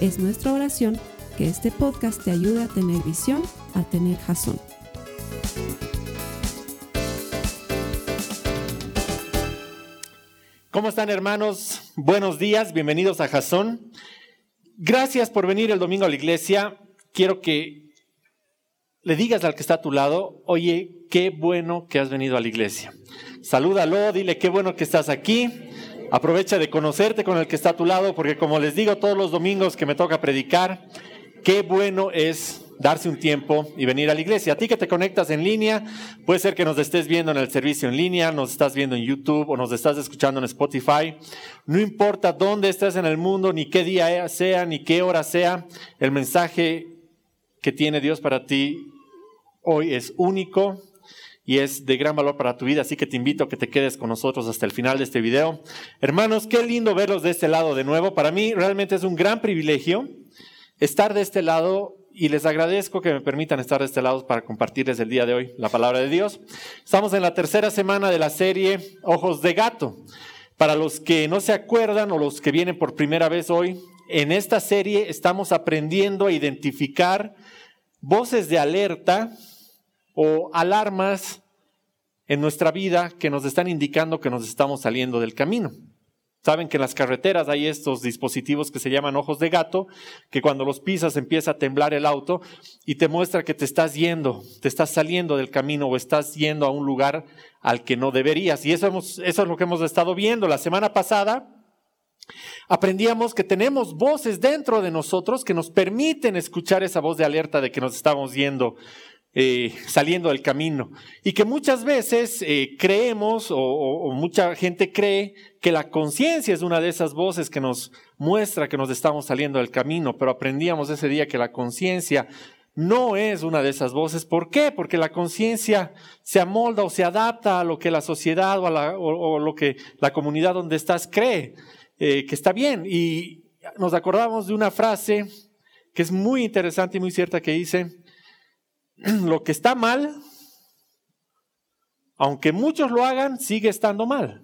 Es nuestra oración que este podcast te ayude a tener visión, a tener jazón. ¿Cómo están hermanos? Buenos días, bienvenidos a Jazón. Gracias por venir el domingo a la iglesia. Quiero que le digas al que está a tu lado, oye, qué bueno que has venido a la iglesia. Salúdalo, dile qué bueno que estás aquí. Aprovecha de conocerte con el que está a tu lado, porque como les digo todos los domingos que me toca predicar, qué bueno es darse un tiempo y venir a la iglesia. A ti que te conectas en línea, puede ser que nos estés viendo en el servicio en línea, nos estás viendo en YouTube o nos estás escuchando en Spotify. No importa dónde estés en el mundo, ni qué día sea, ni qué hora sea, el mensaje que tiene Dios para ti hoy es único y es de gran valor para tu vida, así que te invito a que te quedes con nosotros hasta el final de este video. Hermanos, qué lindo verlos de este lado de nuevo. Para mí realmente es un gran privilegio estar de este lado y les agradezco que me permitan estar de este lado para compartirles el día de hoy la palabra de Dios. Estamos en la tercera semana de la serie Ojos de Gato. Para los que no se acuerdan o los que vienen por primera vez hoy, en esta serie estamos aprendiendo a identificar voces de alerta o alarmas en nuestra vida que nos están indicando que nos estamos saliendo del camino. Saben que en las carreteras hay estos dispositivos que se llaman ojos de gato, que cuando los pisas empieza a temblar el auto y te muestra que te estás yendo, te estás saliendo del camino o estás yendo a un lugar al que no deberías. Y eso, eso es lo que hemos estado viendo. La semana pasada aprendíamos que tenemos voces dentro de nosotros que nos permiten escuchar esa voz de alerta de que nos estamos yendo eh, saliendo del camino. Y que muchas veces eh, creemos o, mucha gente cree que la conciencia es una de esas voces que nos muestra que nos estamos saliendo del camino, pero aprendíamos ese día que la conciencia no es una de esas voces. ¿Por qué? Porque la conciencia se amolda o se adapta a lo que la sociedad o, lo que la comunidad donde estás cree eh, que está bien. Y nos acordamos de una frase que es muy interesante y muy cierta que dice, lo que está mal, aunque muchos lo hagan, sigue estando mal.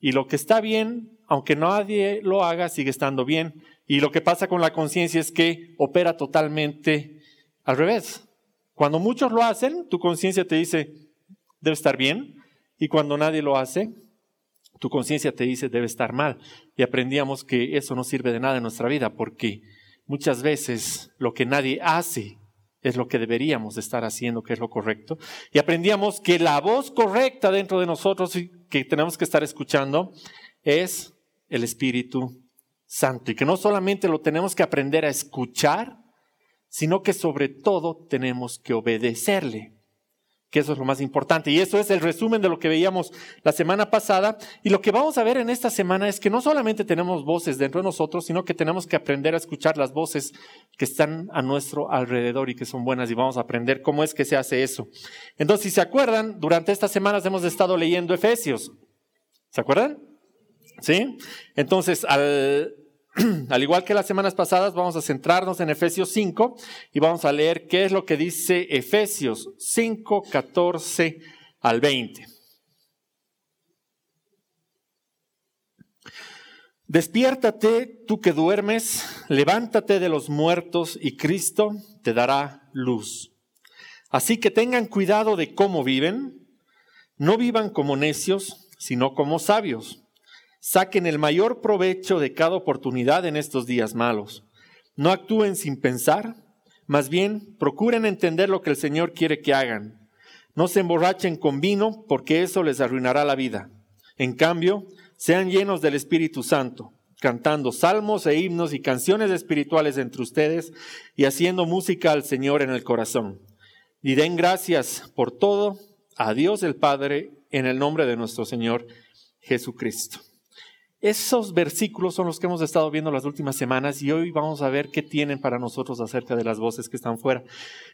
Y lo que está bien, aunque nadie lo haga, sigue estando bien. Y lo que pasa con la conciencia es que opera totalmente al revés. Cuando muchos lo hacen, tu conciencia te dice, debe estar bien. Y cuando nadie lo hace, tu conciencia te dice, debe estar mal. Y aprendíamos que eso no sirve de nada en nuestra vida porque muchas veces lo que nadie hace es lo que deberíamos estar haciendo, que es lo correcto. Y aprendíamos que la voz correcta dentro de nosotros y que tenemos que estar escuchando es el Espíritu Santo. Y que no solamente lo tenemos que aprender a escuchar, sino que sobre todo tenemos que obedecerle que eso es lo más importante. Y eso es el resumen de lo que veíamos la semana pasada. Y lo que vamos a ver en esta semana es que no solamente tenemos voces dentro de nosotros, sino que tenemos que aprender a escuchar las voces que están a nuestro alrededor y que son buenas. Y vamos a aprender cómo es que se hace eso. Entonces, si se acuerdan, durante estas semanas hemos estado leyendo Efesios. ¿Se acuerdan? ¿Sí? Entonces, al, al igual que las semanas pasadas, vamos a centrarnos en Efesios 5 y vamos a leer qué es lo que dice Efesios 5, 14 al 20. Despiértate tú que duermes, levántate de los muertos y Cristo te dará luz. Así que tengan cuidado de cómo viven, no vivan como necios, sino como sabios Saquen el mayor provecho de cada oportunidad en estos días malos. No actúen sin pensar, más bien procuren entender lo que el Señor quiere que hagan. No se emborrachen con vino, porque eso les arruinará la vida. En cambio, sean llenos del Espíritu Santo, cantando salmos e himnos y canciones espirituales entre ustedes y haciendo música al Señor en el corazón. Y den gracias por todo a Dios el Padre en el nombre de nuestro Señor Jesucristo. Esos versículos son los que hemos estado viendo las últimas semanas y hoy vamos a ver qué tienen para nosotros acerca de las voces que están fuera.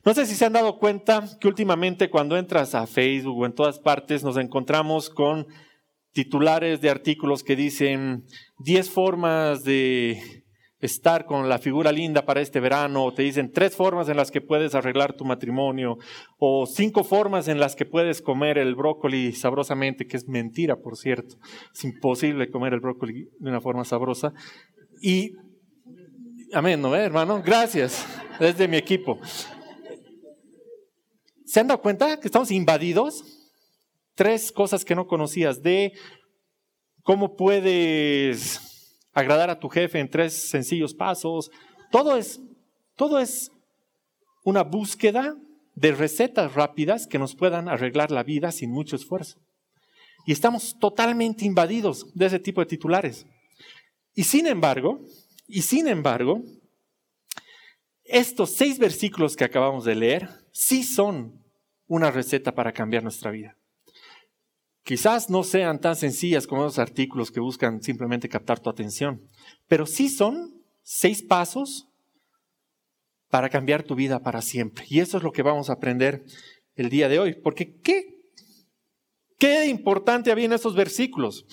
No sé si se han dado cuenta que últimamente cuando entras a Facebook o en todas partes nos encontramos con titulares de artículos que dicen 10 formas de estar con la figura linda para este verano, o te dicen tres formas en las que puedes arreglar tu matrimonio, o cinco formas en las que puedes comer el brócoli sabrosamente, que es mentira, por cierto. Es imposible comer el brócoli de una forma sabrosa. Y, amén, ¿no, hermano? Gracias, desde mi equipo. ¿Se han dado cuenta que estamos invadidos? Tres cosas que no conocías de cómo puedes agradar a tu jefe en tres sencillos pasos. Todo es, todo es una búsqueda de recetas rápidas que nos puedan arreglar la vida sin mucho esfuerzo. Y estamos totalmente invadidos de ese tipo de titulares. Y sin embargo, y sin embargo, estos seis versículos que acabamos de leer sí son una receta para cambiar nuestra vida. Quizás no sean tan sencillas como los artículos que buscan simplemente captar tu atención, pero sí son seis pasos para cambiar tu vida para siempre. Y eso es lo que vamos a aprender el día de hoy. Porque ¿qué, qué importante había en esos versículos?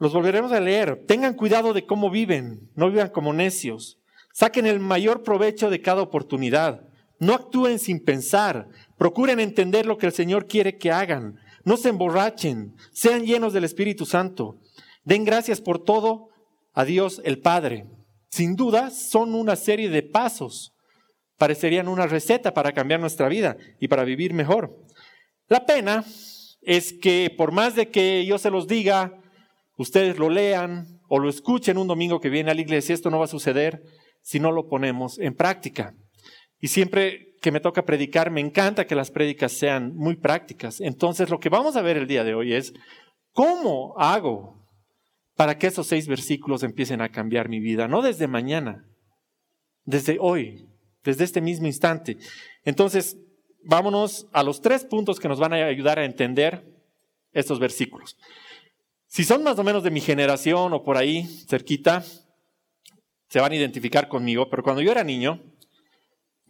Los volveremos a leer. Tengan cuidado de cómo viven, no vivan como necios. Saquen el mayor provecho de cada oportunidad. No actúen sin pensar. Procuren entender lo que el Señor quiere que hagan no se emborrachen, sean llenos del Espíritu Santo. Den gracias por todo a Dios el Padre. Sin duda son una serie de pasos. Parecerían una receta para cambiar nuestra vida y para vivir mejor. La pena es que por más de que yo se los diga, ustedes lo lean o lo escuchen un domingo que viene a la iglesia, esto no va a suceder si no lo ponemos en práctica. Y siempre que me toca predicar, me encanta que las prédicas sean muy prácticas. Entonces, lo que vamos a ver el día de hoy es cómo hago para que esos seis versículos empiecen a cambiar mi vida, no desde mañana, desde hoy, desde este mismo instante. Entonces, vámonos a los tres puntos que nos van a ayudar a entender estos versículos. Si son más o menos de mi generación o por ahí cerquita, se van a identificar conmigo, pero cuando yo era niño,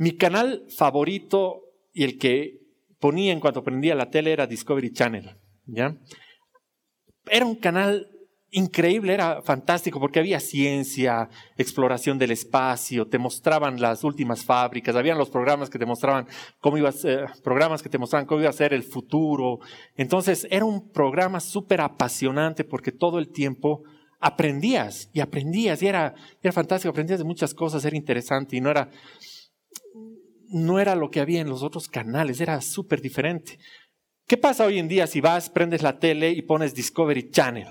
mi canal favorito y el que ponía en cuanto prendía la tele era Discovery Channel. Era un canal increíble, era fantástico porque había ciencia, exploración del espacio, te mostraban las últimas fábricas, habían los programas que te mostraban cómo iba a ser, programas que te mostraban cómo iba a ser el futuro. Entonces era un programa súper apasionante porque todo el tiempo aprendías y aprendías y era fantástico, aprendías de muchas cosas, era interesante y no era, no era lo que había en los otros canales, era súper diferente. ¿Qué pasa hoy en día si vas, prendes la tele y pones Discovery Channel?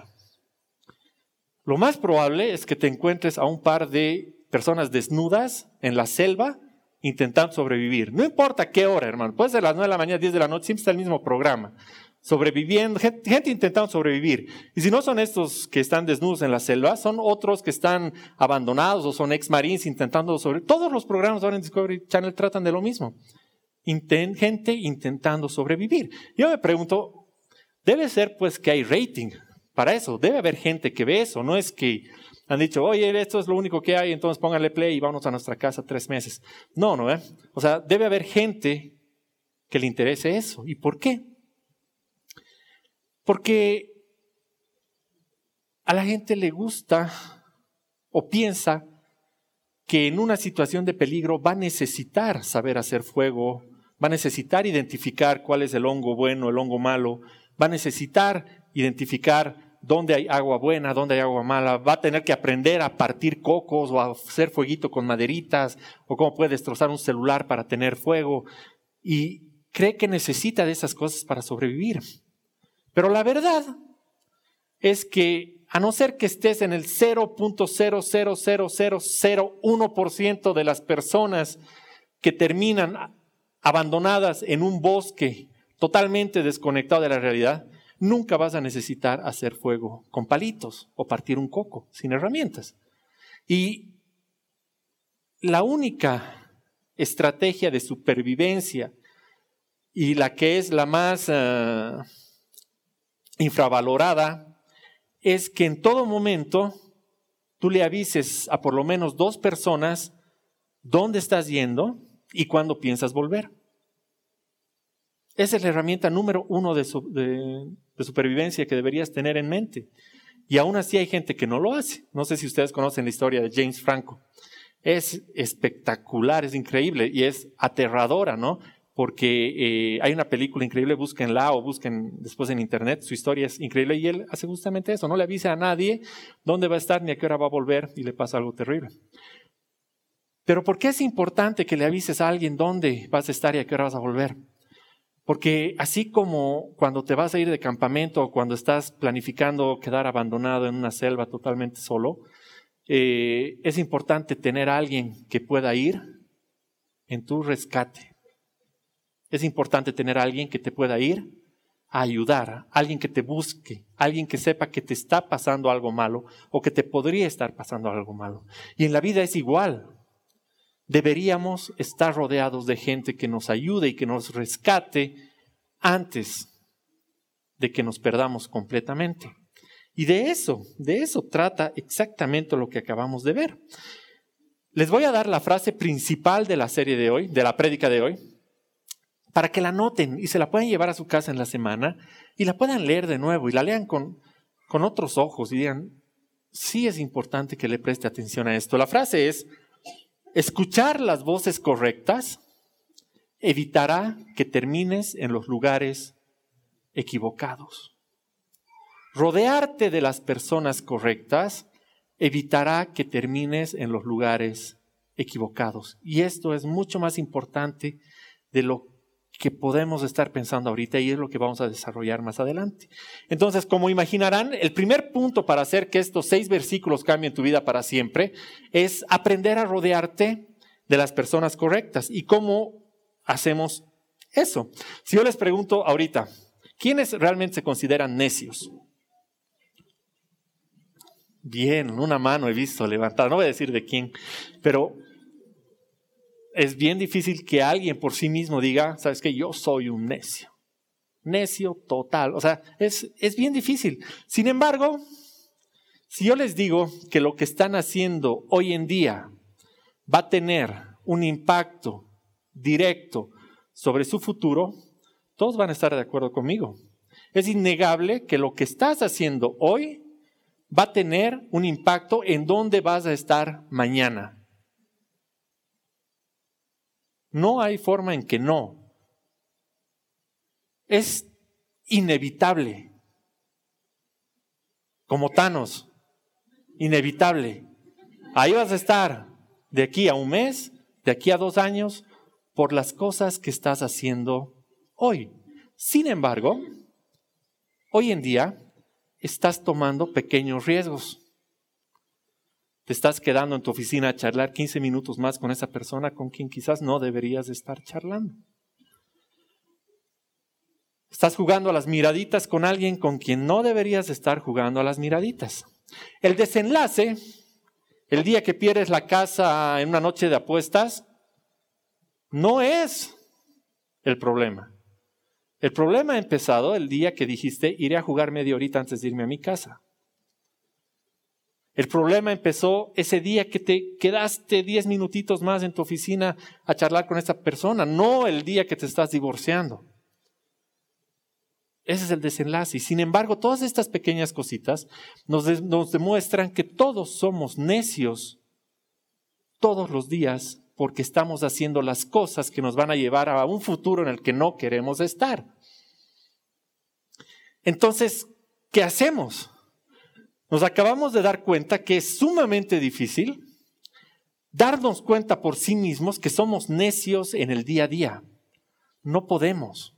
Lo más probable es que te encuentres a un par de personas desnudas en la selva intentando sobrevivir. No importa qué hora, hermano. Puede ser las 9 de la mañana, 10 de la noche, siempre está el mismo programa sobreviviendo, gente, intentando sobrevivir. Y si no son estos que están desnudos en la selva, son otros que están abandonados o son ex-marines intentando sobrevivir. Todos los programas ahora en Discovery Channel tratan de lo mismo. gente intentando sobrevivir. Yo me pregunto, debe ser pues que hay rating para eso. Debe haber gente que ve eso. No es que han dicho, oye, esto es lo único que hay, entonces póngale play y vamos a nuestra casa tres meses. No, no, ¿eh? O sea, debe haber gente que le interese eso. ¿Y por qué? Porque a la gente le gusta o piensa que en una situación de peligro va a necesitar saber hacer fuego, va a necesitar identificar cuál es el hongo bueno, el hongo malo, va a necesitar identificar dónde hay agua buena, dónde hay agua mala, va a tener que aprender a partir cocos o a hacer fueguito con maderitas o cómo puede destrozar un celular para tener fuego y cree que necesita de esas cosas para sobrevivir. Pero la verdad es que a no ser que estés en el 0.00001% de las personas que terminan abandonadas en un bosque totalmente desconectado de la realidad, nunca vas a necesitar hacer fuego con palitos o partir un coco sin herramientas. Y la única estrategia de supervivencia y la que es la más... Ah, infravalorada es que en todo momento tú le avises a por lo menos dos personas dónde estás yendo y cuándo piensas volver. Esa es la herramienta número uno de, de, supervivencia que deberías tener en mente. Y aún así hay gente que no lo hace. No sé si ustedes conocen la historia de James Franco. Es espectacular, es increíble y es aterradora, ¿no? Porque eh, hay una película increíble, búsquenla o busquen después en internet, su historia es increíble y él hace justamente eso, no le avisa a nadie dónde va a estar ni a qué hora va a volver y le pasa algo terrible. Pero ¿por qué es importante que le avises a alguien dónde vas a estar y a qué hora vas a volver? Porque así como cuando te vas a ir de campamento o cuando estás planificando quedar abandonado en una selva totalmente solo, eh, es importante tener a alguien que pueda ir en tu rescate. Es importante tener a alguien que te pueda ir a ayudar, alguien que te busque, alguien que sepa que te está pasando algo malo o que te podría estar pasando algo malo. Y en la vida es igual deberíamos estar rodeados de gente que nos ayude y que nos rescate antes de que nos perdamos completamente. Y de eso, de eso trata exactamente lo que acabamos de ver. Les voy a dar la frase principal de la serie de hoy, de la prédica de hoy, para que la noten y se la puedan llevar a su casa en la semana y la puedan leer de nuevo y la lean con, con otros ojos y digan, sí es importante que le preste atención a esto. La frase es, Escuchar las voces correctas evitará que termines en los lugares equivocados. Rodearte de las personas correctas evitará que termines en los lugares equivocados. Y esto es mucho más importante de lo que podemos estar pensando ahorita y es lo que vamos a desarrollar más adelante. Entonces, como imaginarán, el primer punto para hacer que estos seis versículos cambien tu vida para siempre es aprender a rodearte de las personas correctas. ¿Y cómo hacemos eso? Si yo les pregunto ahorita, ¿quiénes realmente se consideran necios? Bien, una mano he visto levantada, no voy a decir de quién, pero es bien difícil que alguien por sí mismo diga, sabes que yo soy un necio. Necio total. O sea, es, es bien difícil. Sin embargo, si yo les digo que lo que están haciendo hoy en día va a tener un impacto directo sobre su futuro, todos van a estar de acuerdo conmigo. Es innegable que lo que estás haciendo hoy va a tener un impacto en dónde vas a estar mañana. No hay forma en que no. Es inevitable. Como Thanos, inevitable. Ahí vas a estar de aquí a un mes, de aquí a dos años, por las cosas que estás haciendo hoy. Sin embargo, hoy en día estás tomando pequeños riesgos te estás quedando en tu oficina a charlar 15 minutos más con esa persona con quien quizás no deberías estar charlando. Estás jugando a las miraditas con alguien con quien no deberías estar jugando a las miraditas. El desenlace, el día que pierdes la casa en una noche de apuestas, no es el problema. El problema ha empezado el día que dijiste iré a jugar media horita antes de irme a mi casa. El problema empezó ese día que te quedaste diez minutitos más en tu oficina a charlar con esa persona, no el día que te estás divorciando. Ese es el desenlace. Y sin embargo, todas estas pequeñas cositas nos, nos demuestran que todos somos necios todos los días porque estamos haciendo las cosas que nos van a llevar a un futuro en el que no queremos estar. Entonces, ¿qué hacemos? Nos acabamos de dar cuenta que es sumamente difícil darnos cuenta por sí mismos que somos necios en el día a día. No podemos.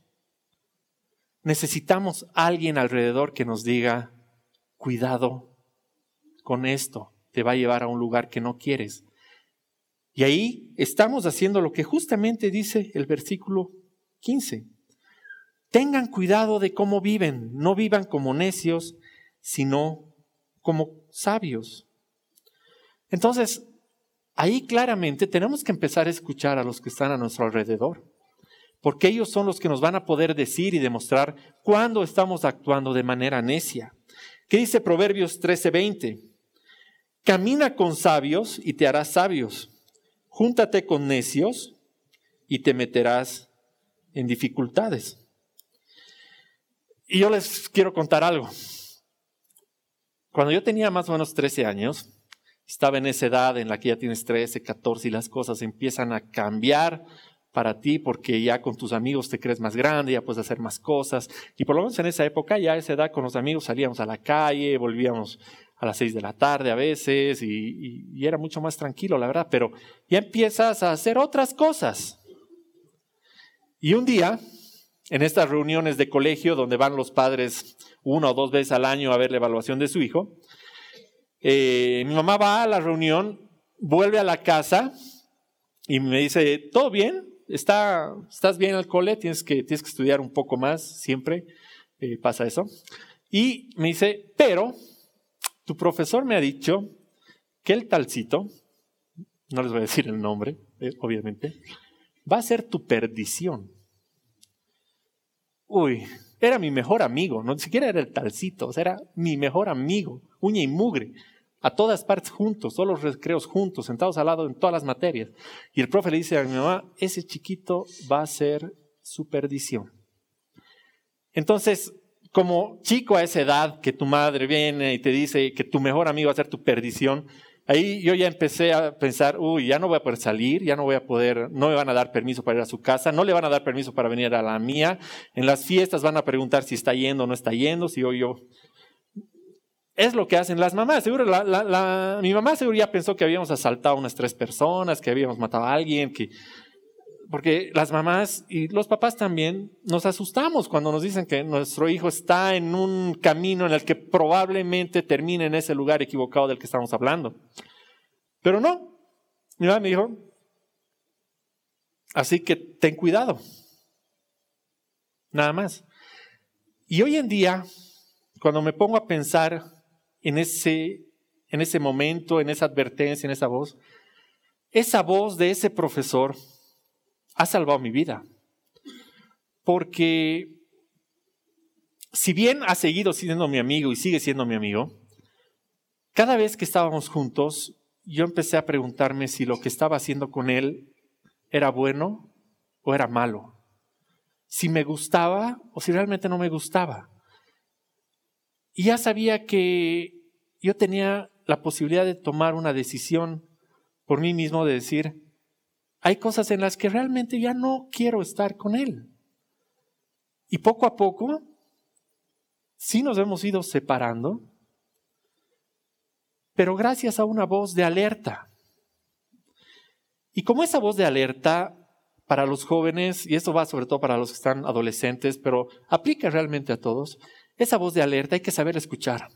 Necesitamos alguien alrededor que nos diga, cuidado con esto, te va a llevar a un lugar que no quieres. Y ahí estamos haciendo lo que justamente dice el versículo 15. Tengan cuidado de cómo viven, no vivan como necios, sino como sabios. Entonces, ahí claramente tenemos que empezar a escuchar a los que están a nuestro alrededor, porque ellos son los que nos van a poder decir y demostrar cuándo estamos actuando de manera necia. ¿Qué dice Proverbios 13:20? Camina con sabios y te harás sabios. Júntate con necios y te meterás en dificultades. Y yo les quiero contar algo. Cuando yo tenía más o menos 13 años, estaba en esa edad en la que ya tienes 13, 14 y las cosas empiezan a cambiar para ti porque ya con tus amigos te crees más grande, ya puedes hacer más cosas. Y por lo menos en esa época, ya a esa edad con los amigos salíamos a la calle, volvíamos a las 6 de la tarde a veces y, y era mucho más tranquilo, la verdad, pero ya empiezas a hacer otras cosas. Y un día en estas reuniones de colegio donde van los padres una o dos veces al año a ver la evaluación de su hijo. Eh, mi mamá va a la reunión, vuelve a la casa y me dice, ¿todo bien? ¿Está, ¿Estás bien al cole? Tienes que, tienes que estudiar un poco más, siempre eh, pasa eso. Y me dice, pero tu profesor me ha dicho que el talcito, no les voy a decir el nombre, eh, obviamente, va a ser tu perdición. Uy, era mi mejor amigo, no ni siquiera era el talcito, era mi mejor amigo, uña y mugre, a todas partes juntos, todos los recreos juntos, sentados al lado en todas las materias. Y el profe le dice a mi mamá, ese chiquito va a ser su perdición. Entonces, como chico a esa edad que tu madre viene y te dice que tu mejor amigo va a ser tu perdición, Ahí yo ya empecé a pensar, uy, ya no voy a poder salir, ya no voy a poder, no me van a dar permiso para ir a su casa, no le van a dar permiso para venir a la mía. En las fiestas van a preguntar si está yendo o no está yendo, si yo, yo. Es lo que hacen las mamás. Seguro, la, mi mamá seguro ya pensó que habíamos asaltado a unas tres personas, que habíamos matado a alguien, que porque las mamás y los papás también nos asustamos cuando nos dicen que nuestro hijo está en un camino en el que probablemente termine en ese lugar equivocado del que estamos hablando. Pero no, mi mamá me dijo, así que ten cuidado. Nada más. Y hoy en día, cuando me pongo a pensar en ese, en ese momento, en esa advertencia, en esa voz, esa voz de ese profesor, ha salvado mi vida. Porque si bien ha seguido siendo mi amigo y sigue siendo mi amigo, cada vez que estábamos juntos, yo empecé a preguntarme si lo que estaba haciendo con él era bueno o era malo. Si me gustaba o si realmente no me gustaba. Y ya sabía que yo tenía la posibilidad de tomar una decisión por mí mismo de decir, hay cosas en las que realmente ya no quiero estar con Él. Y poco a poco, sí nos hemos ido separando, pero gracias a una voz de alerta. Y como esa voz de alerta para los jóvenes, y esto va sobre todo para los que están adolescentes, pero aplica realmente a todos, esa voz de alerta hay que saber escuchar.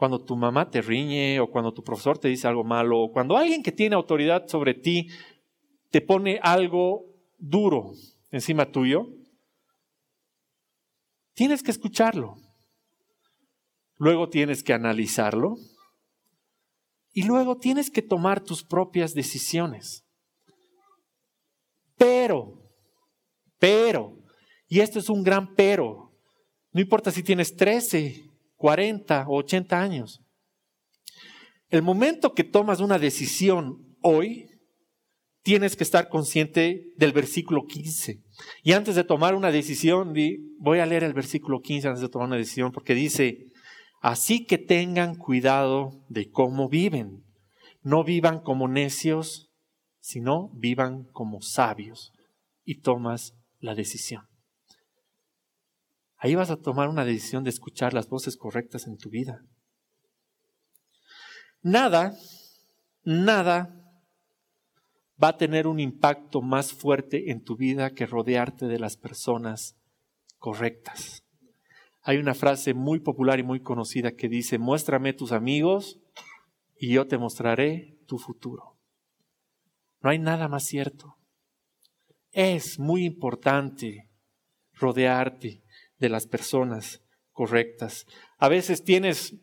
Cuando tu mamá te riñe o cuando tu profesor te dice algo malo o cuando alguien que tiene autoridad sobre ti te pone algo duro encima tuyo, tienes que escucharlo. Luego tienes que analizarlo. Y luego tienes que tomar tus propias decisiones. Pero, pero, y esto es un gran pero, no importa si tienes 13, 40 o 80 años. El momento que tomas una decisión hoy tienes que estar consciente del versículo 15. Y antes de tomar una decisión, voy a leer el versículo 15 antes de tomar una decisión, porque dice, así que tengan cuidado de cómo viven. No vivan como necios, sino vivan como sabios. Y tomas la decisión. Ahí vas a tomar una decisión de escuchar las voces correctas en tu vida. Nada, nada va a tener un impacto más fuerte en tu vida que rodearte de las personas correctas. Hay una frase muy popular y muy conocida que dice, muéstrame tus amigos y yo te mostraré tu futuro. No hay nada más cierto. Es muy importante rodearte de las personas correctas. A veces tienes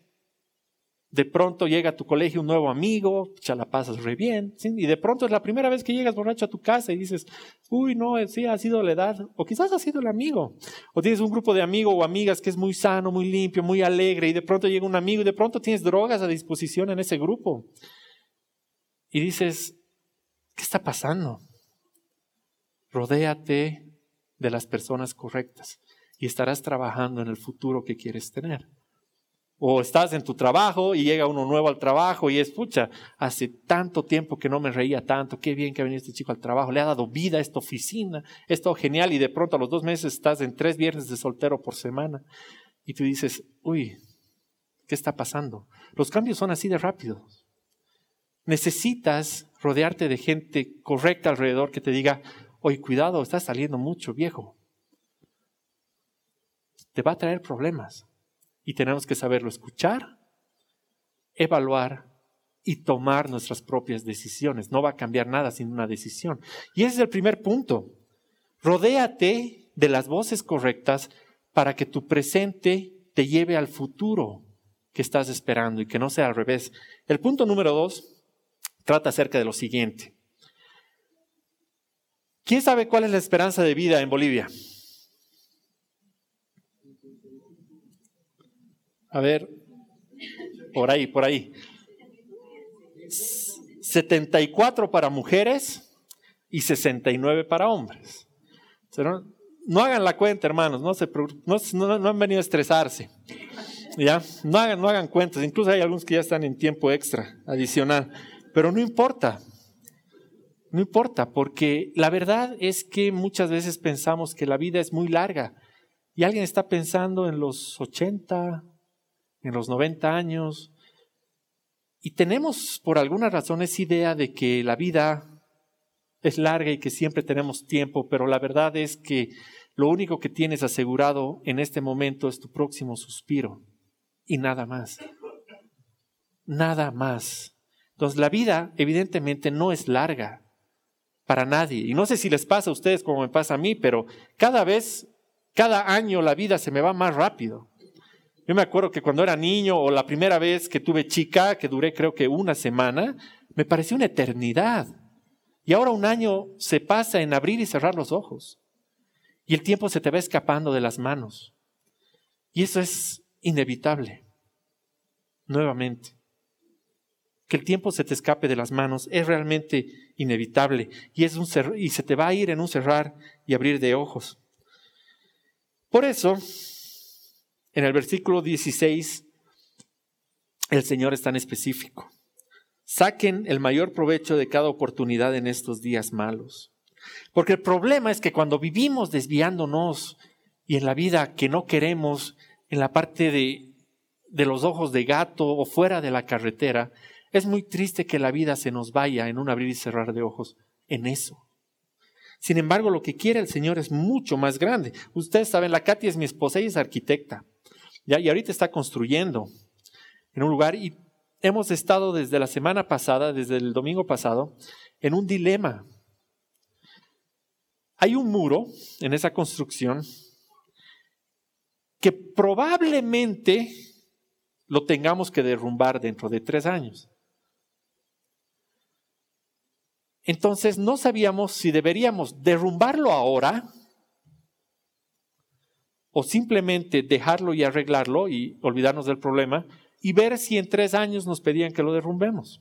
de pronto llega a tu colegio un nuevo amigo, ya la pasas re bien, y de pronto es la primera vez que llegas borracho a tu casa y dices, uy, no, sí, ha sido la edad, o quizás ha sido el amigo, o tienes un grupo de amigos o amigas que es muy sano, muy limpio, muy alegre, y de pronto llega un amigo y de pronto tienes drogas a disposición en ese grupo. Y dices, ¿qué está pasando? Rodéate de las personas correctas y estarás trabajando en el futuro que quieres tener. O estás en tu trabajo y llega uno nuevo al trabajo y es, pucha, hace tanto tiempo que no me reía tanto, qué bien que ha venido este chico al trabajo, le ha dado vida a esta oficina, es todo genial y de pronto a los dos meses estás en tres viernes de soltero por semana y tú dices, uy, ¿qué está pasando? Los cambios son así de rápidos. Necesitas rodearte de gente correcta alrededor que te diga, oye, cuidado, estás saliendo mucho, viejo. Te va a traer problemas y tenemos que saberlo escuchar, evaluar y tomar nuestras propias decisiones. No va a cambiar nada sin una decisión. Y ese es el primer punto. Rodéate de las voces correctas para que tu presente te lleve al futuro que estás esperando y que no sea al revés. El punto número dos trata acerca de lo siguiente. ¿Quién sabe cuál es la esperanza de vida en Bolivia? A ver, por ahí, por ahí. 74 para mujeres y 69 para hombres. No, hagan la cuenta, hermanos, no, se, no, han venido a estresarse. ¿ya? No, hagan, no hagan cuentas, incluso hay algunos que ya están en tiempo extra, adicional, pero no importa, no importa, porque la verdad es que muchas veces pensamos que la vida es muy larga y alguien está pensando en los 80, en los 90 años. Y tenemos por alguna razón esa idea de que la vida es larga y que siempre tenemos tiempo, pero la verdad es que lo único que tienes asegurado en este momento es tu próximo suspiro y nada más. Nada más. Entonces la vida evidentemente no es larga para nadie. Y no sé si les pasa a ustedes como me pasa a mí, pero cada vez, cada año la vida se me va más rápido. Yo me acuerdo que cuando era niño o la primera vez que tuve chica, que duré creo que una semana, me pareció una eternidad. Y ahora un año se pasa en abrir y cerrar los ojos. Y el tiempo se te va escapando de las manos. Y eso es inevitable. Nuevamente. Que el tiempo se te escape de las manos es realmente inevitable. Y, es un y se te va a ir en un cerrar y abrir de ojos. Por eso, en el versículo 16, el Señor es tan específico. Saquen el mayor provecho de cada oportunidad en estos días malos. Porque el problema es que cuando vivimos desviándonos y en la vida que no queremos, en la parte de, de los ojos de gato o fuera de la carretera, es muy triste que la vida se nos vaya en un abrir y cerrar de ojos en eso. Sin embargo, lo que quiere el Señor es mucho más grande. Ustedes saben, la Katy es mi esposa, ella es arquitecta. Y ahorita está construyendo en un lugar y hemos estado desde la semana pasada, desde el domingo pasado, en un dilema. Hay un muro en esa construcción que probablemente lo tengamos que derrumbar dentro de tres años. Entonces no sabíamos si deberíamos derrumbarlo ahora o simplemente dejarlo y arreglarlo y olvidarnos del problema y ver si en tres años nos pedían que lo derrumbemos.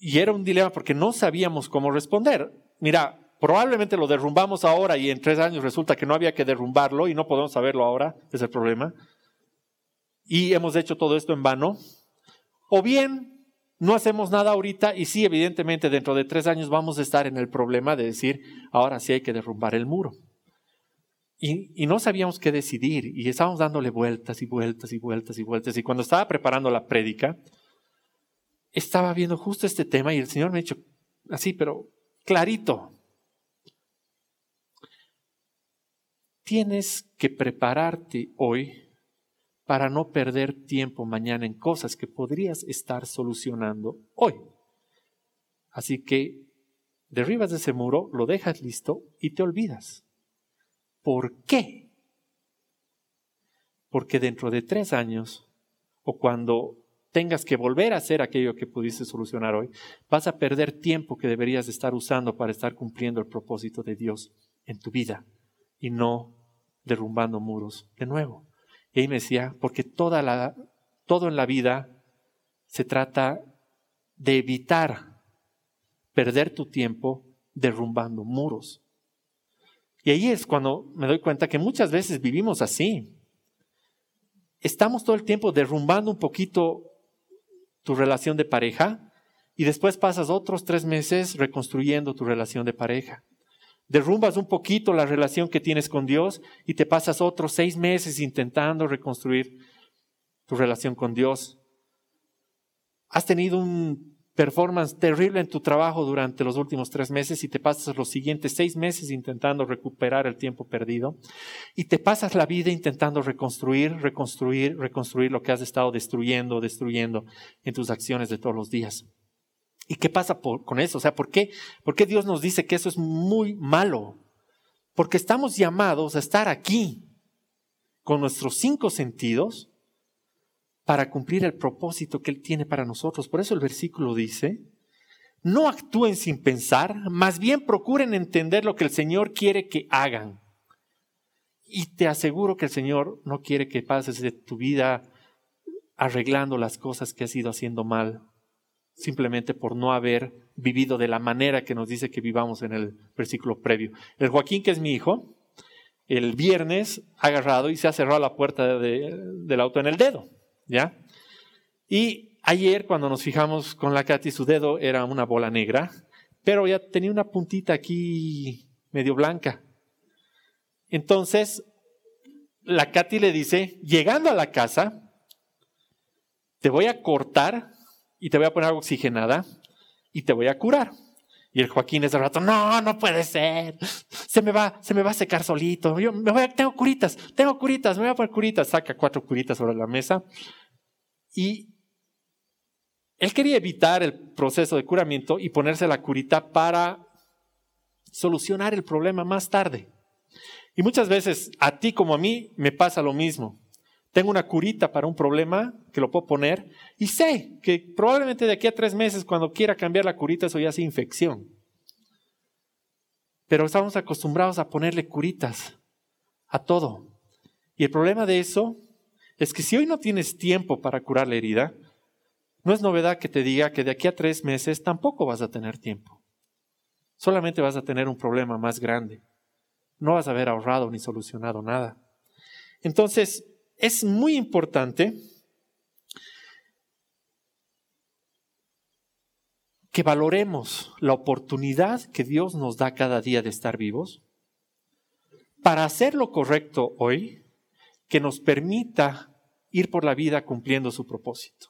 Y era un dilema porque no sabíamos cómo responder. Mira, probablemente lo derrumbamos ahora y en tres años resulta que no había que derrumbarlo y no podemos saberlo ahora, es el problema. Y hemos hecho todo esto en vano. O bien no hacemos nada ahorita y sí, evidentemente dentro de tres años vamos a estar en el problema de decir, ahora sí hay que derrumbar el muro. Y, no sabíamos qué decidir y estábamos dándole vueltas y vueltas y vueltas y vueltas. Y cuando estaba preparando la prédica, estaba viendo justo este tema y el Señor me ha dicho así, pero clarito. Tienes que prepararte hoy para no perder tiempo mañana en cosas que podrías estar solucionando hoy. Así que derribas ese muro, lo dejas listo y te olvidas. ¿Por qué? Porque dentro de tres años o cuando tengas que volver a hacer aquello que pudiste solucionar hoy, vas a perder tiempo que deberías estar usando para estar cumpliendo el propósito de Dios en tu vida y no derrumbando muros de nuevo. Y me decía, porque toda la, todo en la vida se trata de evitar perder tu tiempo derrumbando muros. Y ahí es cuando me doy cuenta que muchas veces vivimos así. Estamos todo el tiempo derrumbando un poquito tu relación de pareja y después pasas otros tres meses reconstruyendo tu relación de pareja. Derrumbas un poquito la relación que tienes con Dios y te pasas otros seis meses intentando reconstruir tu relación con Dios. Has tenido un performance terrible en tu trabajo durante los últimos tres meses y te pasas los siguientes seis meses intentando recuperar el tiempo perdido y te pasas la vida intentando reconstruir, reconstruir, reconstruir lo que has estado destruyendo, destruyendo en tus acciones de todos los días. ¿Y qué pasa con eso? O sea, ¿por qué, ¿por qué Dios nos dice que eso es muy malo? Porque estamos llamados a estar aquí con nuestros cinco sentidos para cumplir el propósito que Él tiene para nosotros. Por eso el versículo dice, no actúen sin pensar, más bien procuren entender lo que el Señor quiere que hagan. Y te aseguro que el Señor no quiere que pases de tu vida arreglando las cosas que has ido haciendo mal, simplemente por no haber vivido de la manera que nos dice que vivamos en el versículo previo. El Joaquín, que es mi hijo, el viernes ha agarrado y se ha cerrado la puerta del auto en el dedo. ¿Ya? Y ayer cuando nos fijamos con la Katy, su dedo era una bola negra, pero ya tenía una puntita aquí medio blanca. Entonces, la Katy le dice, llegando a la casa, te voy a cortar y te voy a poner oxigenada y te voy a curar. Y el Joaquín ese rato, no, no puede ser. Se me va, se me va a secar solito. Yo me voy a, tengo curitas, tengo curitas, me voy a poner curitas. Saca cuatro curitas sobre la mesa. Y él quería evitar el proceso de curamiento y ponerse la curita para solucionar el problema más tarde. Y muchas veces a ti como a mí me pasa lo mismo. Tengo una curita para un problema que lo puedo poner y sé que probablemente de aquí a tres meses cuando quiera cambiar la curita eso ya sea infección. Pero estamos acostumbrados a ponerle curitas a todo. Y el problema de eso es que si hoy no tienes tiempo para curar la herida, no es novedad que te diga que de aquí a tres meses tampoco vas a tener tiempo. Solamente vas a tener un problema más grande. No vas a haber ahorrado ni solucionado nada. Entonces, es muy importante que valoremos la oportunidad que Dios nos da cada día de estar vivos para hacer lo correcto hoy que nos permita ir por la vida cumpliendo su propósito.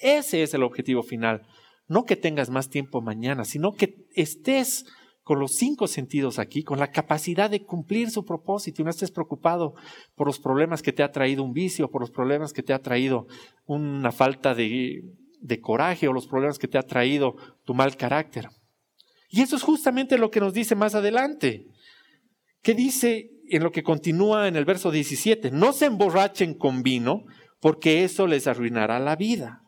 Ese es el objetivo final. No que tengas más tiempo mañana, sino que estés con los cinco sentidos aquí, con la capacidad de cumplir su propósito y no estés preocupado por los problemas que te ha traído un vicio, por los problemas que te ha traído una falta de, coraje o los problemas que te ha traído tu mal carácter. Y eso es justamente lo que nos dice más adelante. ¿Qué dice en lo que continúa en el verso 17, no se emborrachen con vino porque eso les arruinará la vida.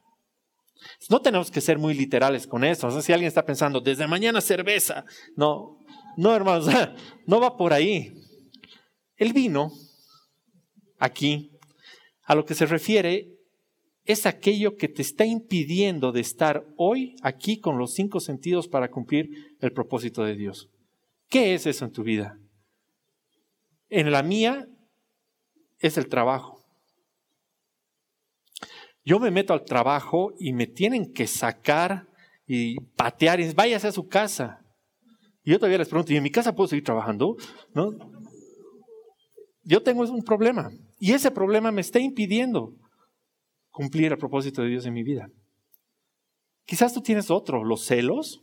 No tenemos que ser muy literales con eso. O sea, si alguien está pensando, desde mañana cerveza, no, no hermanos, no va por ahí. El vino, aquí, a lo que se refiere, es aquello que te está impidiendo de estar hoy aquí con los cinco sentidos para cumplir el propósito de Dios. ¿Qué es eso en tu vida? En la mía es el trabajo. Yo me meto al trabajo y me tienen que sacar y patear y váyase a su casa. Y yo todavía les pregunto, ¿y en mi casa puedo seguir trabajando? ¿No? Yo tengo un problema y ese problema me está impidiendo cumplir el propósito de Dios en mi vida. Quizás tú tienes otro, los celos,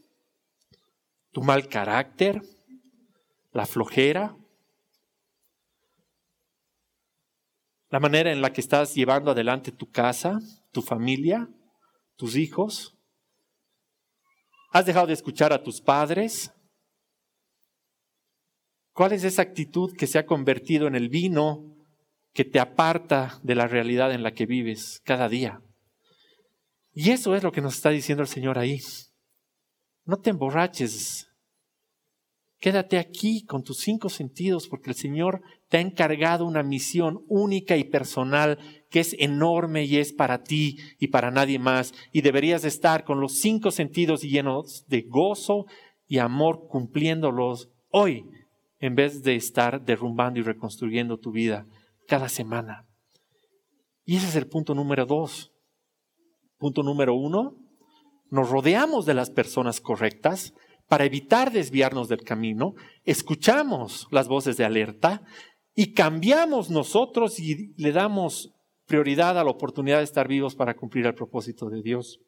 tu mal carácter, la flojera, la manera en la que estás llevando adelante tu casa, tu familia, tus hijos. ¿Has dejado de escuchar a tus padres? ¿Cuál es esa actitud que se ha convertido en el vino que te aparta de la realidad en la que vives cada día. Y eso es lo que nos está diciendo el Señor ahí. No te emborraches. Quédate aquí con tus cinco sentidos porque el Señor te ha encargado una misión única y personal que es enorme y es para ti y para nadie más. Y deberías estar con los cinco sentidos llenos de gozo y amor cumpliéndolos hoy en vez de estar derrumbando y reconstruyendo tu vida cada semana. Y ese es el punto número dos. Punto número uno, nos rodeamos de las personas correctas para evitar desviarnos del camino, escuchamos las voces de alerta y cambiamos nosotros y le damos prioridad a la oportunidad de estar vivos para cumplir el propósito de Dios.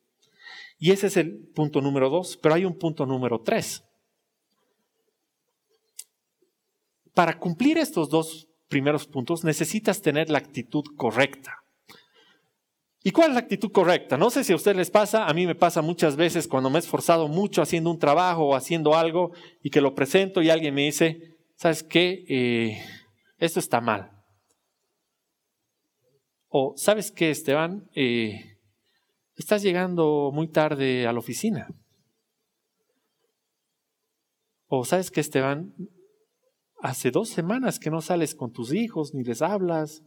Y ese es el punto número dos, pero hay un punto número tres. Para cumplir estos dos primeros puntos necesitas tener la actitud correcta. ¿Y cuál es la actitud correcta? No sé si a ustedes les pasa, a mí me pasa muchas veces cuando me he esforzado mucho haciendo un trabajo o haciendo algo y que lo presento y alguien me dice, ¿sabes qué? Eh, esto está mal. O, ¿sabes qué, Esteban? Eh, estás llegando muy tarde a la oficina. O, ¿sabes qué, Esteban? Hace dos semanas que no sales con tus hijos ni les hablas.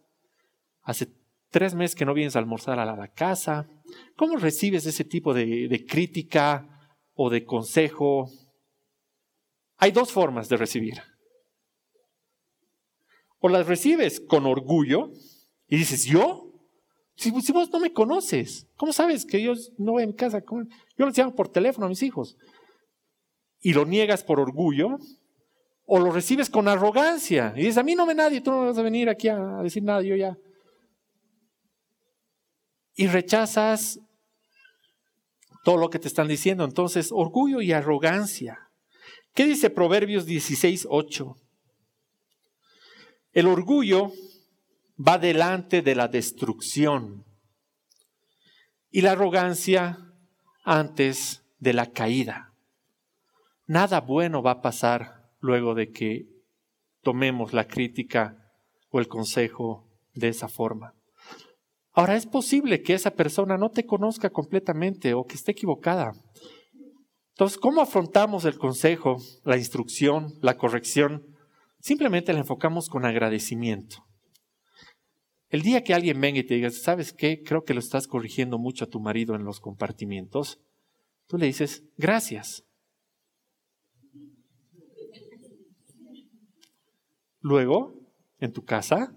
Hace tres meses que no vienes a almorzar a la casa. ¿Cómo recibes ese tipo de, crítica o de consejo? Hay dos formas de recibir. O las recibes con orgullo y dices, ¿yo? Si, vos no me conoces, ¿cómo sabes que yo no voy a mi casa? Yo les llamo por teléfono a mis hijos. Y lo niegas por orgullo o lo recibes con arrogancia y dices, a mí no me nadie, tú no vas a venir aquí a decir nada, yo ya. Y rechazas todo lo que te están diciendo. Entonces, orgullo y arrogancia. ¿Qué dice Proverbios 16, 8? El orgullo va delante de la destrucción y la arrogancia antes de la caída. Nada bueno va a pasar luego de que tomemos la crítica o el consejo de esa forma. Ahora, es posible que esa persona no te conozca completamente o que esté equivocada. Entonces, ¿cómo afrontamos el consejo, la instrucción, la corrección? Simplemente la enfocamos con agradecimiento. El día que alguien venga y te diga, ¿sabes qué? Creo que lo estás corrigiendo mucho a tu marido en los compartimientos. Tú le dices, gracias. Luego, en tu casa,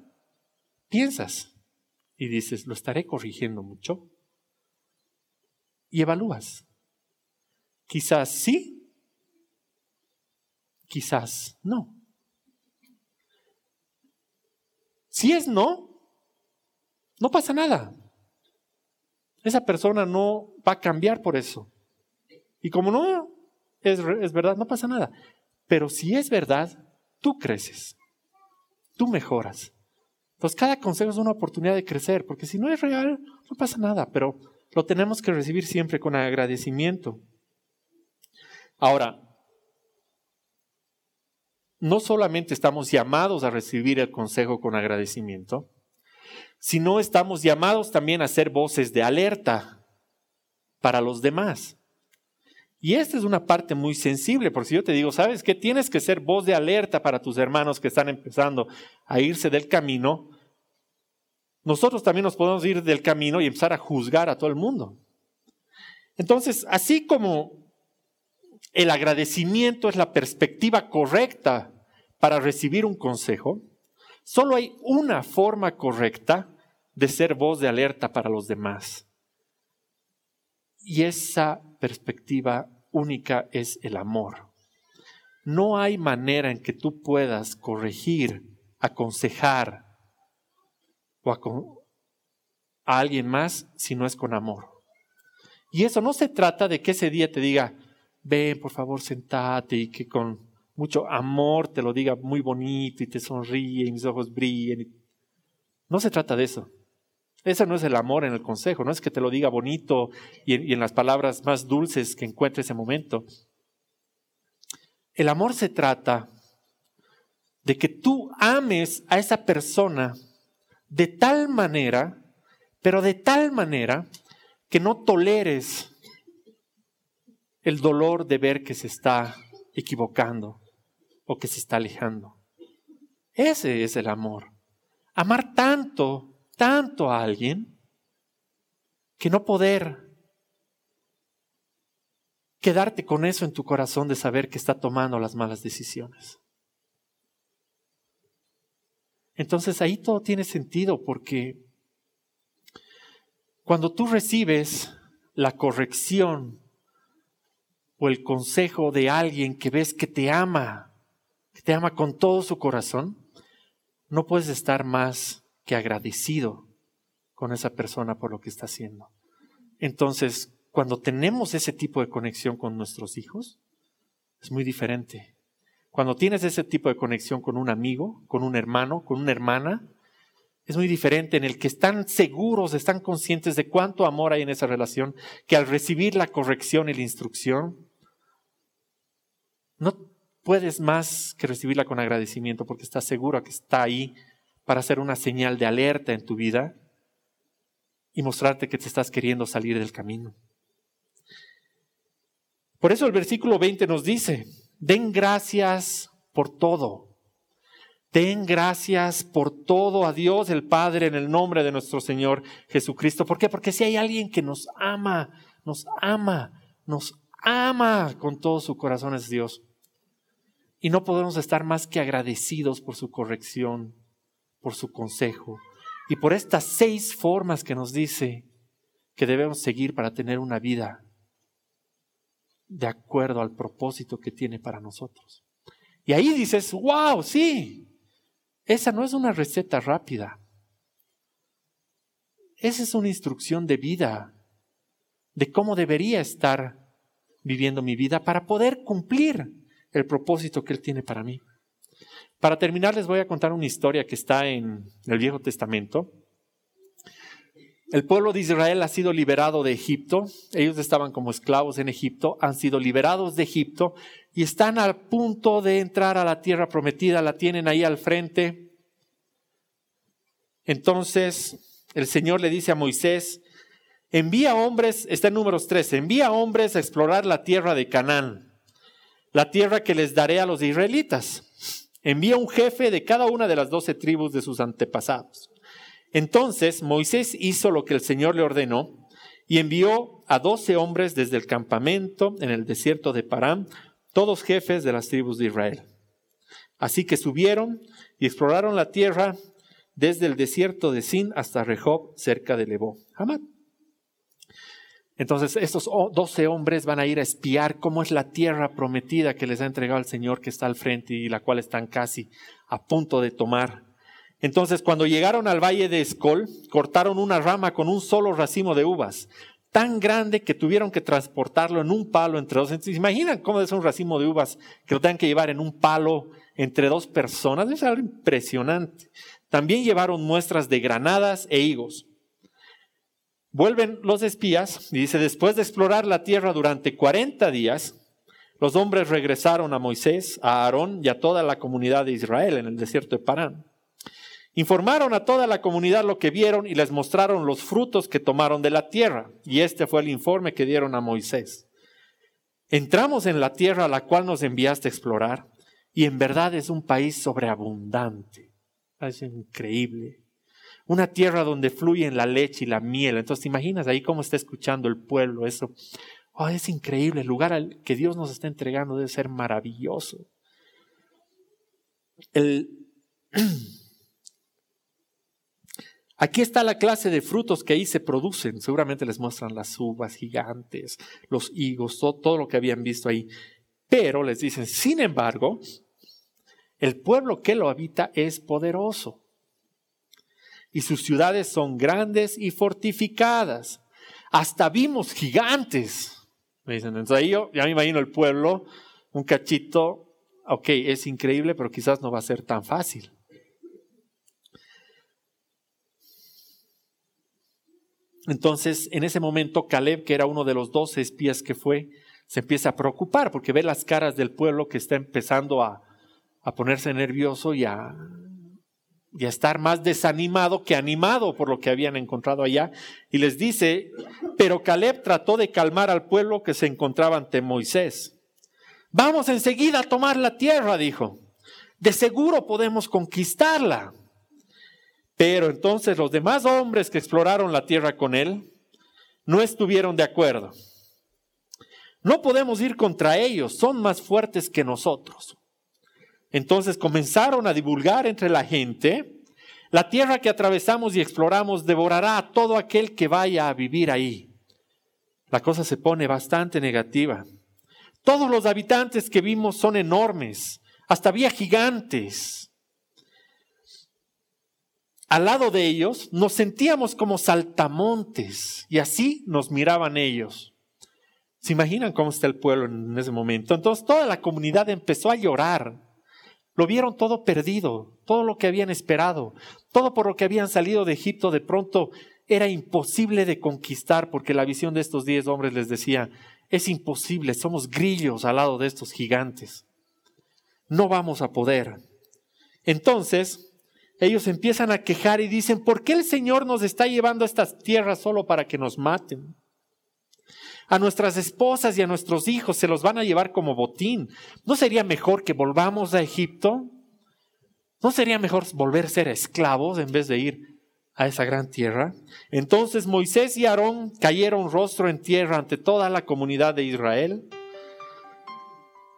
piensas y dices, lo estaré corrigiendo mucho. Y evalúas. Quizás sí, quizás no. Si es no, no pasa nada. Esa persona no va a cambiar por eso. Y como no es, es verdad, no pasa nada. Pero si es verdad, tú creces tú mejoras. Entonces cada consejo es una oportunidad de crecer, porque si no es real, no pasa nada, pero lo tenemos que recibir siempre con agradecimiento. Ahora, no solamente estamos llamados a recibir el consejo con agradecimiento, sino estamos llamados también a ser voces de alerta para los demás. Y esta es una parte muy sensible, porque si yo te digo, ¿sabes qué? Tienes que ser voz de alerta para tus hermanos que están empezando a irse del camino. Nosotros también nos podemos ir del camino y empezar a juzgar a todo el mundo. Entonces, así como el agradecimiento es la perspectiva correcta para recibir un consejo, solo hay una forma correcta de ser voz de alerta para los demás. Y esa perspectiva única es el amor. No hay manera en que tú puedas corregir, aconsejar o a, alguien más si no es con amor. Y eso no se trata de que ese día te diga, ven, por favor, sentate y que con mucho amor te lo diga muy bonito y te sonríe y mis ojos brillen. No se trata de eso. Ese no es el amor en el consejo, no es que te lo diga bonito y en, y en las palabras más dulces que encuentre ese momento. El amor se trata de que tú ames a esa persona de tal manera, pero de tal manera que no toleres el dolor de ver que se está equivocando o que se está alejando. Ese es el amor. Amar tanto, tanto a alguien que no poder quedarte con eso en tu corazón de saber que está tomando las malas decisiones. Entonces ahí todo tiene sentido porque cuando tú recibes la corrección o el consejo de alguien que ves que te ama, que te ama con todo su corazón, no puedes estar más que agradecido con esa persona por lo que está haciendo. Entonces, cuando tenemos ese tipo de conexión con nuestros hijos, es muy diferente. Cuando tienes ese tipo de conexión con un amigo, con un hermano, con una hermana, es muy diferente en el que están seguros, están conscientes de cuánto amor hay en esa relación, que al recibir la corrección y la instrucción, no puedes más que recibirla con agradecimiento porque estás seguro que está ahí para hacer una señal de alerta en tu vida y mostrarte que te estás queriendo salir del camino. Por eso el versículo 20 nos dice, Den gracias por todo. Den gracias por todo a Dios el Padre en el nombre de nuestro Señor Jesucristo. ¿Por qué? Porque si hay alguien que nos ama, nos ama, nos ama con todo su corazón es Dios. Y no podemos estar más que agradecidos por su corrección, por su consejo y por estas seis formas que nos dice que debemos seguir para tener una vida de acuerdo al propósito que tiene para nosotros. Y ahí dices, wow, sí, esa no es una receta rápida. Esa es una instrucción de vida, de cómo debería estar viviendo mi vida para poder cumplir el propósito que Él tiene para mí. Para terminar, les voy a contar una historia que está en el Viejo Testamento. El pueblo de Israel ha sido liberado de Egipto. Ellos estaban como esclavos en Egipto, han sido liberados de Egipto y están a punto de entrar a la tierra prometida. La tienen ahí al frente. Entonces el Señor le dice a Moisés, envía hombres, está en números 13, envía hombres a explorar la tierra de Canaán, la tierra que les daré a los israelitas. Envía un jefe de cada una de las doce tribus de sus antepasados. Entonces Moisés hizo lo que el Señor le ordenó y envió a doce hombres desde el campamento en el desierto de Parán, todos jefes de las tribus de Israel. Así que subieron y exploraron la tierra desde el desierto de Sin hasta Rehob, cerca de Lebo. Hamad. Entonces estos doce hombres van a ir a espiar cómo es la tierra prometida que les ha entregado el Señor que está al frente y la cual están casi a punto de tomar. Entonces, cuando llegaron al valle de Escol, cortaron una rama con un solo racimo de uvas, tan grande que tuvieron que transportarlo en un palo entre dos. ¿Se imaginan cómo es un racimo de uvas que lo tengan que llevar en un palo entre dos personas? Es algo impresionante. También llevaron muestras de granadas e higos. Vuelven los espías y dice, después de explorar la tierra durante 40 días, los hombres regresaron a Moisés, a Aarón y a toda la comunidad de Israel en el desierto de Parán. Informaron a toda la comunidad lo que vieron y les mostraron los frutos que tomaron de la tierra. Y este fue el informe que dieron a Moisés. Entramos en la tierra a la cual nos enviaste a explorar y en verdad es un país sobreabundante. Es increíble. Una tierra donde fluyen la leche y la miel. Entonces, ¿te imaginas ahí cómo está escuchando el pueblo eso? Oh, es increíble. El lugar al que Dios nos está entregando debe ser maravilloso. El Aquí está la clase de frutos que ahí se producen. Seguramente les muestran las uvas gigantes, los higos, todo, lo que habían visto ahí. Pero les dicen, sin embargo, el pueblo que lo habita es poderoso. Y sus ciudades son grandes y fortificadas. Hasta vimos gigantes. Me dicen, entonces ahí yo ya me imagino el pueblo, un cachito, ok, es increíble, pero quizás no va a ser tan fácil. Entonces, en ese momento, Caleb, que era uno de los doce espías que fue, se empieza a preocupar porque ve las caras del pueblo que está empezando a, ponerse nervioso y a, y a estar más desanimado que animado por lo que habían encontrado allá. Y les dice, pero Caleb trató de calmar al pueblo que se encontraba ante Moisés. Vamos enseguida a tomar la tierra, dijo. De seguro podemos conquistarla. Pero entonces los demás hombres que exploraron la tierra con él no estuvieron de acuerdo. No podemos ir contra ellos, son más fuertes que nosotros. Entonces comenzaron a divulgar entre la gente, la tierra que atravesamos y exploramos devorará a todo aquel que vaya a vivir ahí. La cosa se pone bastante negativa. Todos los habitantes que vimos son enormes, hasta había gigantes. Al lado de ellos nos sentíamos como saltamontes y así nos miraban ellos. ¿Se imaginan cómo está el pueblo en ese momento? Entonces toda la comunidad empezó a llorar lo vieron todo perdido, todo lo que habían esperado, todo por lo que habían salido de Egipto de pronto era imposible de conquistar porque la visión de estos diez hombres les decía, es imposible, somos grillos al lado de estos gigantes. No vamos a poder. Entonces, ellos empiezan a quejar y dicen, ¿por qué el Señor nos está llevando a estas tierras solo para que nos maten? A nuestras esposas y a nuestros hijos se los van a llevar como botín. ¿No sería mejor que volvamos a Egipto? ¿No sería mejor volver a ser esclavos en vez de ir a esa gran tierra? Entonces Moisés y Aarón cayeron rostro en tierra ante toda la comunidad de Israel.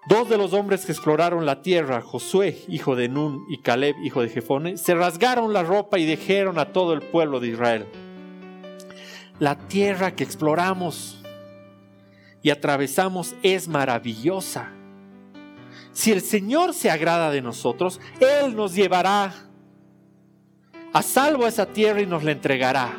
Dos de los hombres que exploraron la tierra, Josué, hijo de Nun, y Caleb, hijo de Jefone, se rasgaron la ropa y dijeron a todo el pueblo de Israel, la tierra que exploramos y atravesamos es maravillosa. Si el Señor se agrada de nosotros, Él nos llevará a salvo a esa tierra y nos la entregará.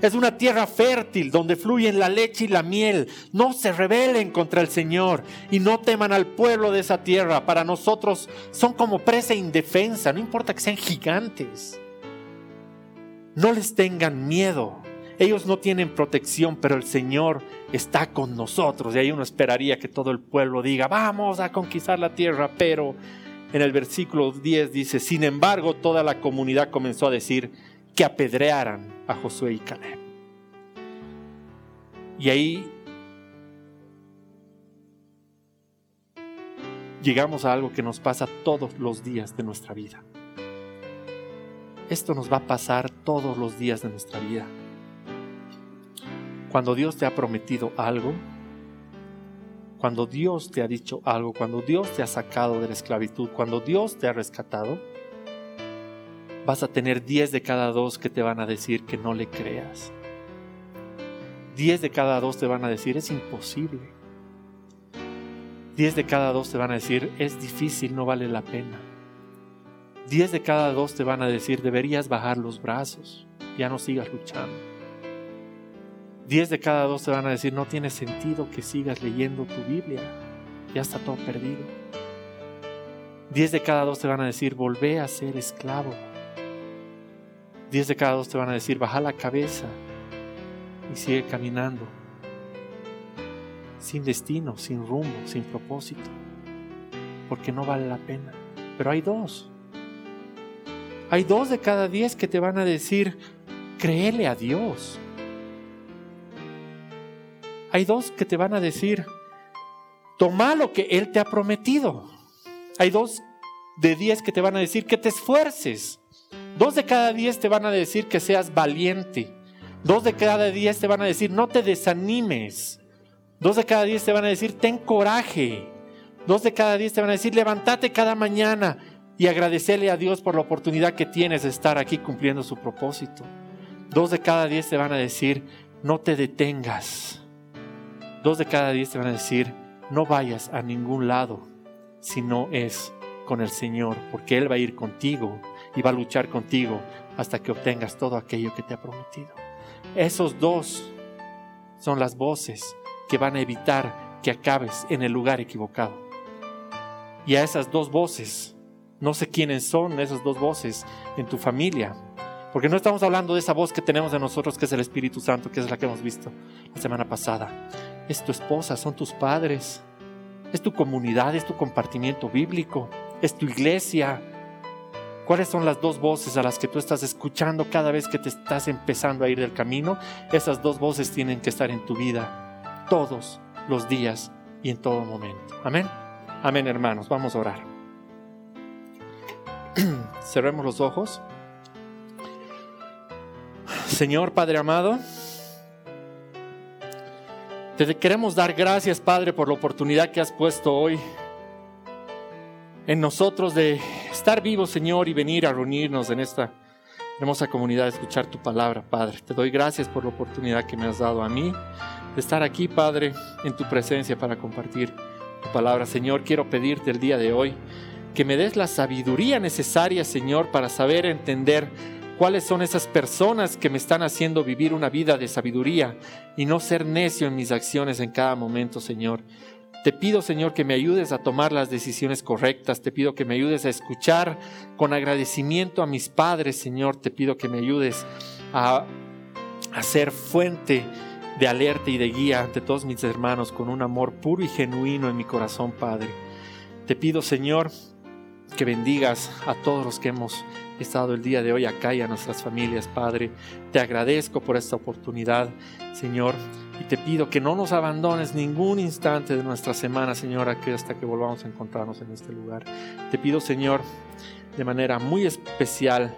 Es una tierra fértil donde fluyen la leche y la miel. No se rebelen contra el Señor y no teman al pueblo de esa tierra. Para nosotros son como presa indefensa, no importa que sean gigantes. No les tengan miedo. Ellos no tienen protección, pero el Señor está con nosotros. Y ahí uno esperaría que todo el pueblo diga, vamos a conquistar la tierra, pero en el versículo 10 dice, sin embargo, toda la comunidad comenzó a decir que apedrearan a Josué y Caleb. Y ahí llegamos a algo que nos pasa todos los días de nuestra vida. Esto nos va a pasar todos los días de nuestra vida. Cuando Dios te ha prometido algo, cuando Dios te ha dicho algo, cuando Dios te ha sacado de la esclavitud, cuando Dios te ha rescatado, vas a tener 10 de cada dos que te van a decir que no le creas. 10 de cada dos te van a decir es imposible. 10 de cada dos te van a decir es difícil, no vale la pena. 10 de cada dos te van a decir deberías bajar los brazos, ya no sigas luchando. Diez de cada dos te van a decir, no tiene sentido que sigas leyendo tu Biblia, ya está todo perdido. Diez de cada dos te van a decir, volvé a ser esclavo. Diez de cada dos te van a decir, baja la cabeza y sigue caminando, sin destino, sin rumbo, sin propósito, porque no vale la pena. Pero hay dos. Hay dos de cada diez que te van a decir, créele a Dios hay dos que te van a decir, toma lo que Él te ha prometido. Hay dos de diez que te van a decir que te esfuerces. Dos de cada diez te van a decir que seas valiente. Dos de cada diez te van a decir no te desanimes. Dos de cada diez te van a decir ten coraje. Dos de cada diez te van a decir levántate cada mañana y agradecerle a Dios por la oportunidad que tienes de estar aquí cumpliendo su propósito. Dos de cada diez te van a decir no te detengas. Dos de cada diez te van a decir, no vayas a ningún lado si no es con el Señor, porque Él va a ir contigo y va a luchar contigo hasta que obtengas todo aquello que te ha prometido. Esos dos son las voces que van a evitar que acabes en el lugar equivocado. Y a esas dos voces, no sé quiénes son esas dos voces en tu familia, porque no estamos hablando de esa voz que tenemos de nosotros, que es el Espíritu Santo, que es la que hemos visto la semana pasada es tu esposa, son tus padres, es tu comunidad, es tu compartimiento bíblico, es tu iglesia, ¿Cuáles son las dos voces a las que tú estás escuchando cada vez que te estás empezando a ir del camino? Esas dos voces tienen que estar en tu vida todos los días y en todo momento. Amén. Amén, hermanos. Vamos a orar. Cerremos los ojos. Señor Padre amado, te queremos dar gracias, Padre, por la oportunidad que has puesto hoy en nosotros de estar vivos, Señor, y venir a reunirnos en esta hermosa comunidad, a escuchar tu palabra, Padre. Te doy gracias por la oportunidad que me has dado a mí de estar aquí, Padre, en tu presencia para compartir tu palabra. Señor, quiero pedirte el día de hoy que me des la sabiduría necesaria, Señor, para saber entender cuáles son esas personas que me están haciendo vivir una vida de sabiduría y no ser necio en mis acciones en cada momento, Señor. Te pido, Señor, que me ayudes a tomar las decisiones correctas. Te pido que me ayudes a escuchar con agradecimiento a mis padres, Señor. Te pido que me ayudes a, ser fuente de alerta y de guía ante todos mis hermanos con un amor puro y genuino en mi corazón, Padre. Te pido, Señor, que bendigas a todos los que hemos estado el día de hoy acá y a nuestras familias, Padre. Te agradezco por esta oportunidad, Señor, y te pido que no nos abandones ningún instante de nuestra semana, Señor, hasta que volvamos a encontrarnos en este lugar. Te pido, Señor, de manera muy especial,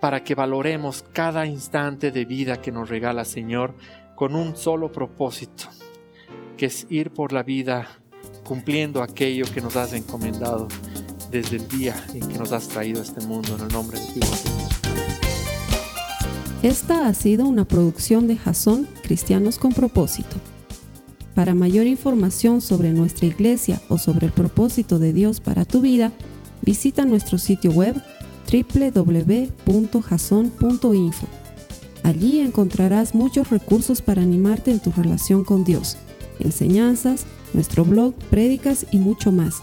para que valoremos cada instante de vida que nos regala, Señor, con un solo propósito, que es ir por la vida cumpliendo aquello que nos has encomendado desde el día en que nos has traído a este mundo, en el nombre de Dios. Esta ha sido una producción de Jason Cristianos con Propósito. Para mayor información sobre nuestra iglesia o sobre el propósito de Dios para tu vida, visita nuestro sitio web www.jason.info. Allí encontrarás muchos recursos para animarte en tu relación con Dios, enseñanzas, nuestro blog, prédicas y mucho más.